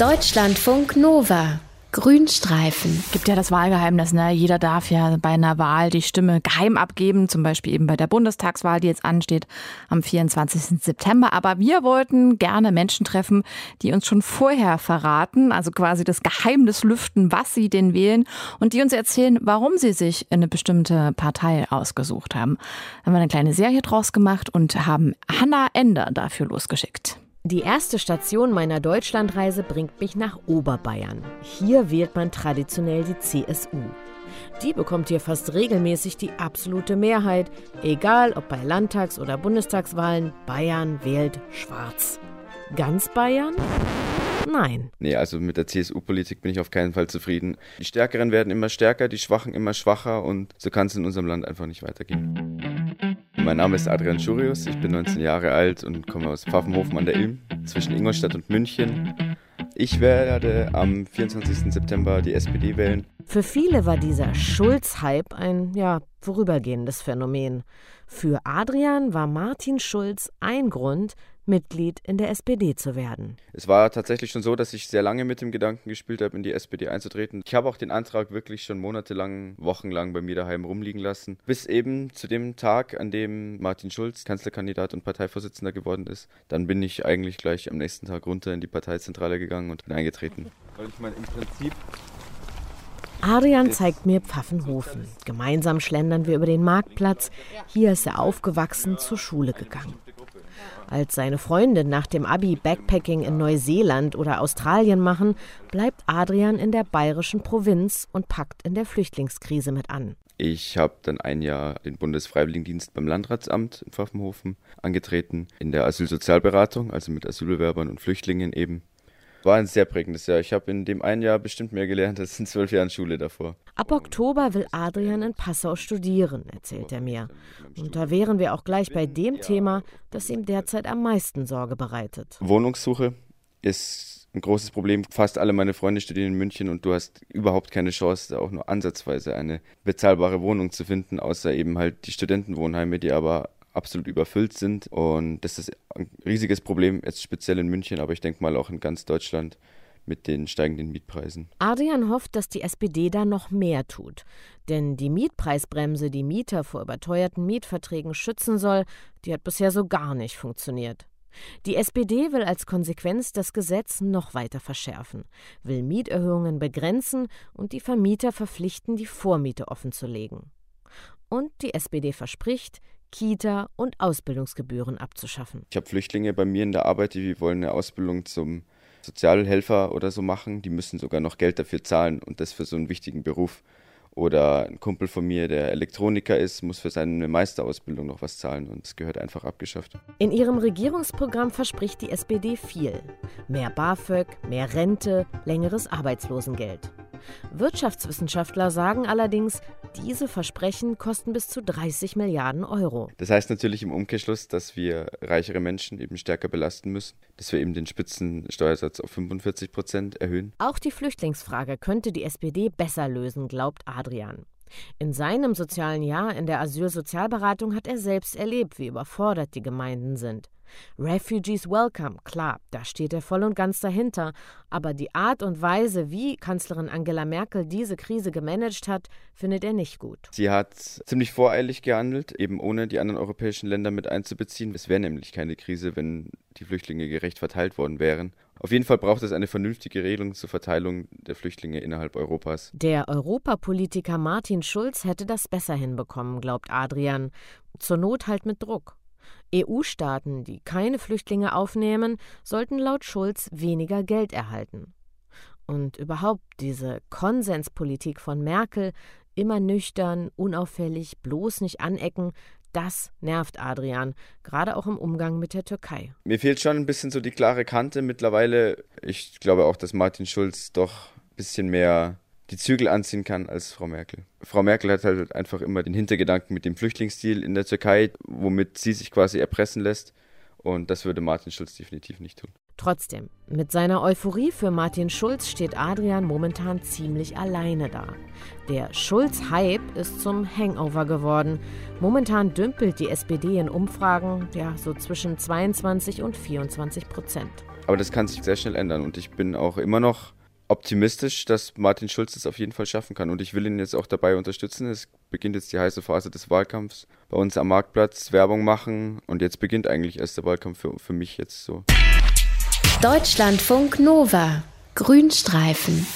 Deutschlandfunk Nova. Grünstreifen. Gibt ja das Wahlgeheimnis, ne? Jeder darf ja bei einer Wahl die Stimme geheim abgeben, zum Beispiel eben bei der Bundestagswahl, die jetzt ansteht am 24. September. Aber wir wollten gerne Menschen treffen, die uns schon vorher verraten, also quasi das Geheimnis lüften, was sie denn wählen und die uns erzählen, warum sie sich eine bestimmte Partei ausgesucht haben. Haben wir eine kleine Serie draus gemacht und haben Hannah Ender dafür losgeschickt. Die erste Station meiner Deutschlandreise bringt mich nach Oberbayern. Hier wählt man traditionell die CSU. Die bekommt hier fast regelmäßig die absolute Mehrheit, egal ob bei Landtags- oder Bundestagswahlen, Bayern wählt schwarz. Ganz Bayern? Nein. Nee, also mit der CSU-Politik bin ich auf keinen Fall zufrieden. Die Stärkeren werden immer stärker, die Schwachen immer schwacher und so kann es in unserem Land einfach nicht weitergehen. Mein Name ist Adrian Schurius, ich bin 19 Jahre alt und komme aus Pfaffenhofen an der Ilm zwischen Ingolstadt und München. Ich werde am 24. September die SPD wählen. Für viele war dieser Schulz-Hype ein ja, vorübergehendes Phänomen. Für Adrian war Martin Schulz ein Grund, Mitglied in der SPD zu werden. Es war tatsächlich schon so, dass ich sehr lange mit dem Gedanken gespielt habe, in die SPD einzutreten. Ich habe auch den Antrag wirklich schon monatelang, wochenlang bei mir daheim rumliegen lassen, bis eben zu dem Tag, an dem Martin Schulz Kanzlerkandidat und Parteivorsitzender geworden ist. Dann bin ich eigentlich gleich am nächsten Tag runter in die Parteizentrale gegangen und bin eingetreten. Weil ich meine, im Prinzip Adrian zeigt mir Pfaffenhofen. Gemeinsam schlendern wir über den Marktplatz. Hier ist er aufgewachsen, zur Schule gegangen. Als seine Freunde nach dem Abi Backpacking in Neuseeland oder Australien machen, bleibt Adrian in der bayerischen Provinz und packt in der Flüchtlingskrise mit an. Ich habe dann ein Jahr den Bundesfreiwilligendienst beim Landratsamt in Pfaffenhofen angetreten, in der Asylsozialberatung, also mit Asylbewerbern und Flüchtlingen eben. War ein sehr prägendes Jahr. Ich habe in dem einen Jahr bestimmt mehr gelernt als in zwölf Jahren Schule davor. Ab Oktober will Adrian in Passau studieren, erzählt er mir. Und da wären wir auch gleich bei dem Thema, das ihm derzeit am meisten Sorge bereitet. Wohnungssuche ist ein großes Problem. Fast alle meine Freunde studieren in München und du hast überhaupt keine Chance, auch nur ansatzweise eine bezahlbare Wohnung zu finden, außer eben halt die Studentenwohnheime, die aber absolut überfüllt sind. Und das ist ein riesiges Problem, jetzt speziell in München, aber ich denke mal auch in ganz Deutschland mit den steigenden Mietpreisen. Adrian hofft, dass die SPD da noch mehr tut. Denn die Mietpreisbremse, die Mieter vor überteuerten Mietverträgen schützen soll, die hat bisher so gar nicht funktioniert. Die SPD will als Konsequenz das Gesetz noch weiter verschärfen, will Mieterhöhungen begrenzen und die Vermieter verpflichten, die Vormiete offenzulegen. Und die SPD verspricht, Kita und Ausbildungsgebühren abzuschaffen. Ich habe Flüchtlinge bei mir in der Arbeit, die wollen eine Ausbildung zum Sozialhelfer oder so machen. Die müssen sogar noch Geld dafür zahlen und das für so einen wichtigen Beruf. Oder ein Kumpel von mir, der Elektroniker ist, muss für seine Meisterausbildung noch was zahlen und es gehört einfach abgeschafft. In ihrem Regierungsprogramm verspricht die SPD viel. Mehr BAföG, mehr Rente, längeres Arbeitslosengeld. Wirtschaftswissenschaftler sagen allerdings, diese Versprechen kosten bis zu 30 Milliarden Euro. Das heißt natürlich im Umkehrschluss, dass wir reichere Menschen eben stärker belasten müssen, dass wir eben den Spitzensteuersatz auf 45 Prozent erhöhen. Auch die Flüchtlingsfrage könnte die SPD besser lösen, glaubt Adrian. In seinem sozialen Jahr in der Asylsozialberatung hat er selbst erlebt, wie überfordert die Gemeinden sind. Refugees Welcome, klar, da steht er voll und ganz dahinter. Aber die Art und Weise, wie Kanzlerin Angela Merkel diese Krise gemanagt hat, findet er nicht gut. Sie hat ziemlich voreilig gehandelt, eben ohne die anderen europäischen Länder mit einzubeziehen. Es wäre nämlich keine Krise, wenn die Flüchtlinge gerecht verteilt worden wären. Auf jeden Fall braucht es eine vernünftige Regelung zur Verteilung der Flüchtlinge innerhalb Europas. Der Europapolitiker Martin Schulz hätte das besser hinbekommen, glaubt Adrian. Zur Not halt mit Druck. EU-Staaten, die keine Flüchtlinge aufnehmen, sollten laut Schulz weniger Geld erhalten. Und überhaupt diese Konsenspolitik von Merkel, immer nüchtern, unauffällig, bloß nicht anecken, das nervt Adrian, gerade auch im Umgang mit der Türkei. Mir fehlt schon ein bisschen so die klare Kante mittlerweile. Ich glaube auch, dass Martin Schulz doch ein bisschen mehr die Zügel anziehen kann als Frau Merkel. Frau Merkel hat halt einfach immer den Hintergedanken mit dem Flüchtlingsdeal in der Türkei, womit sie sich quasi erpressen lässt. Und das würde Martin Schulz definitiv nicht tun. Trotzdem, mit seiner Euphorie für Martin Schulz steht Adrian momentan ziemlich alleine da. Der Schulz-Hype ist zum Hangover geworden. Momentan dümpelt die SPD in Umfragen ja so zwischen 22 und 24 Prozent. Aber das kann sich sehr schnell ändern und ich bin auch immer noch optimistisch, dass Martin Schulz es auf jeden Fall schaffen kann. Und ich will ihn jetzt auch dabei unterstützen. Es beginnt jetzt die heiße Phase des Wahlkampfs. Bei uns am Marktplatz Werbung machen. Und jetzt beginnt eigentlich erst der Wahlkampf für, für mich jetzt so. Deutschlandfunk Nova. Grünstreifen.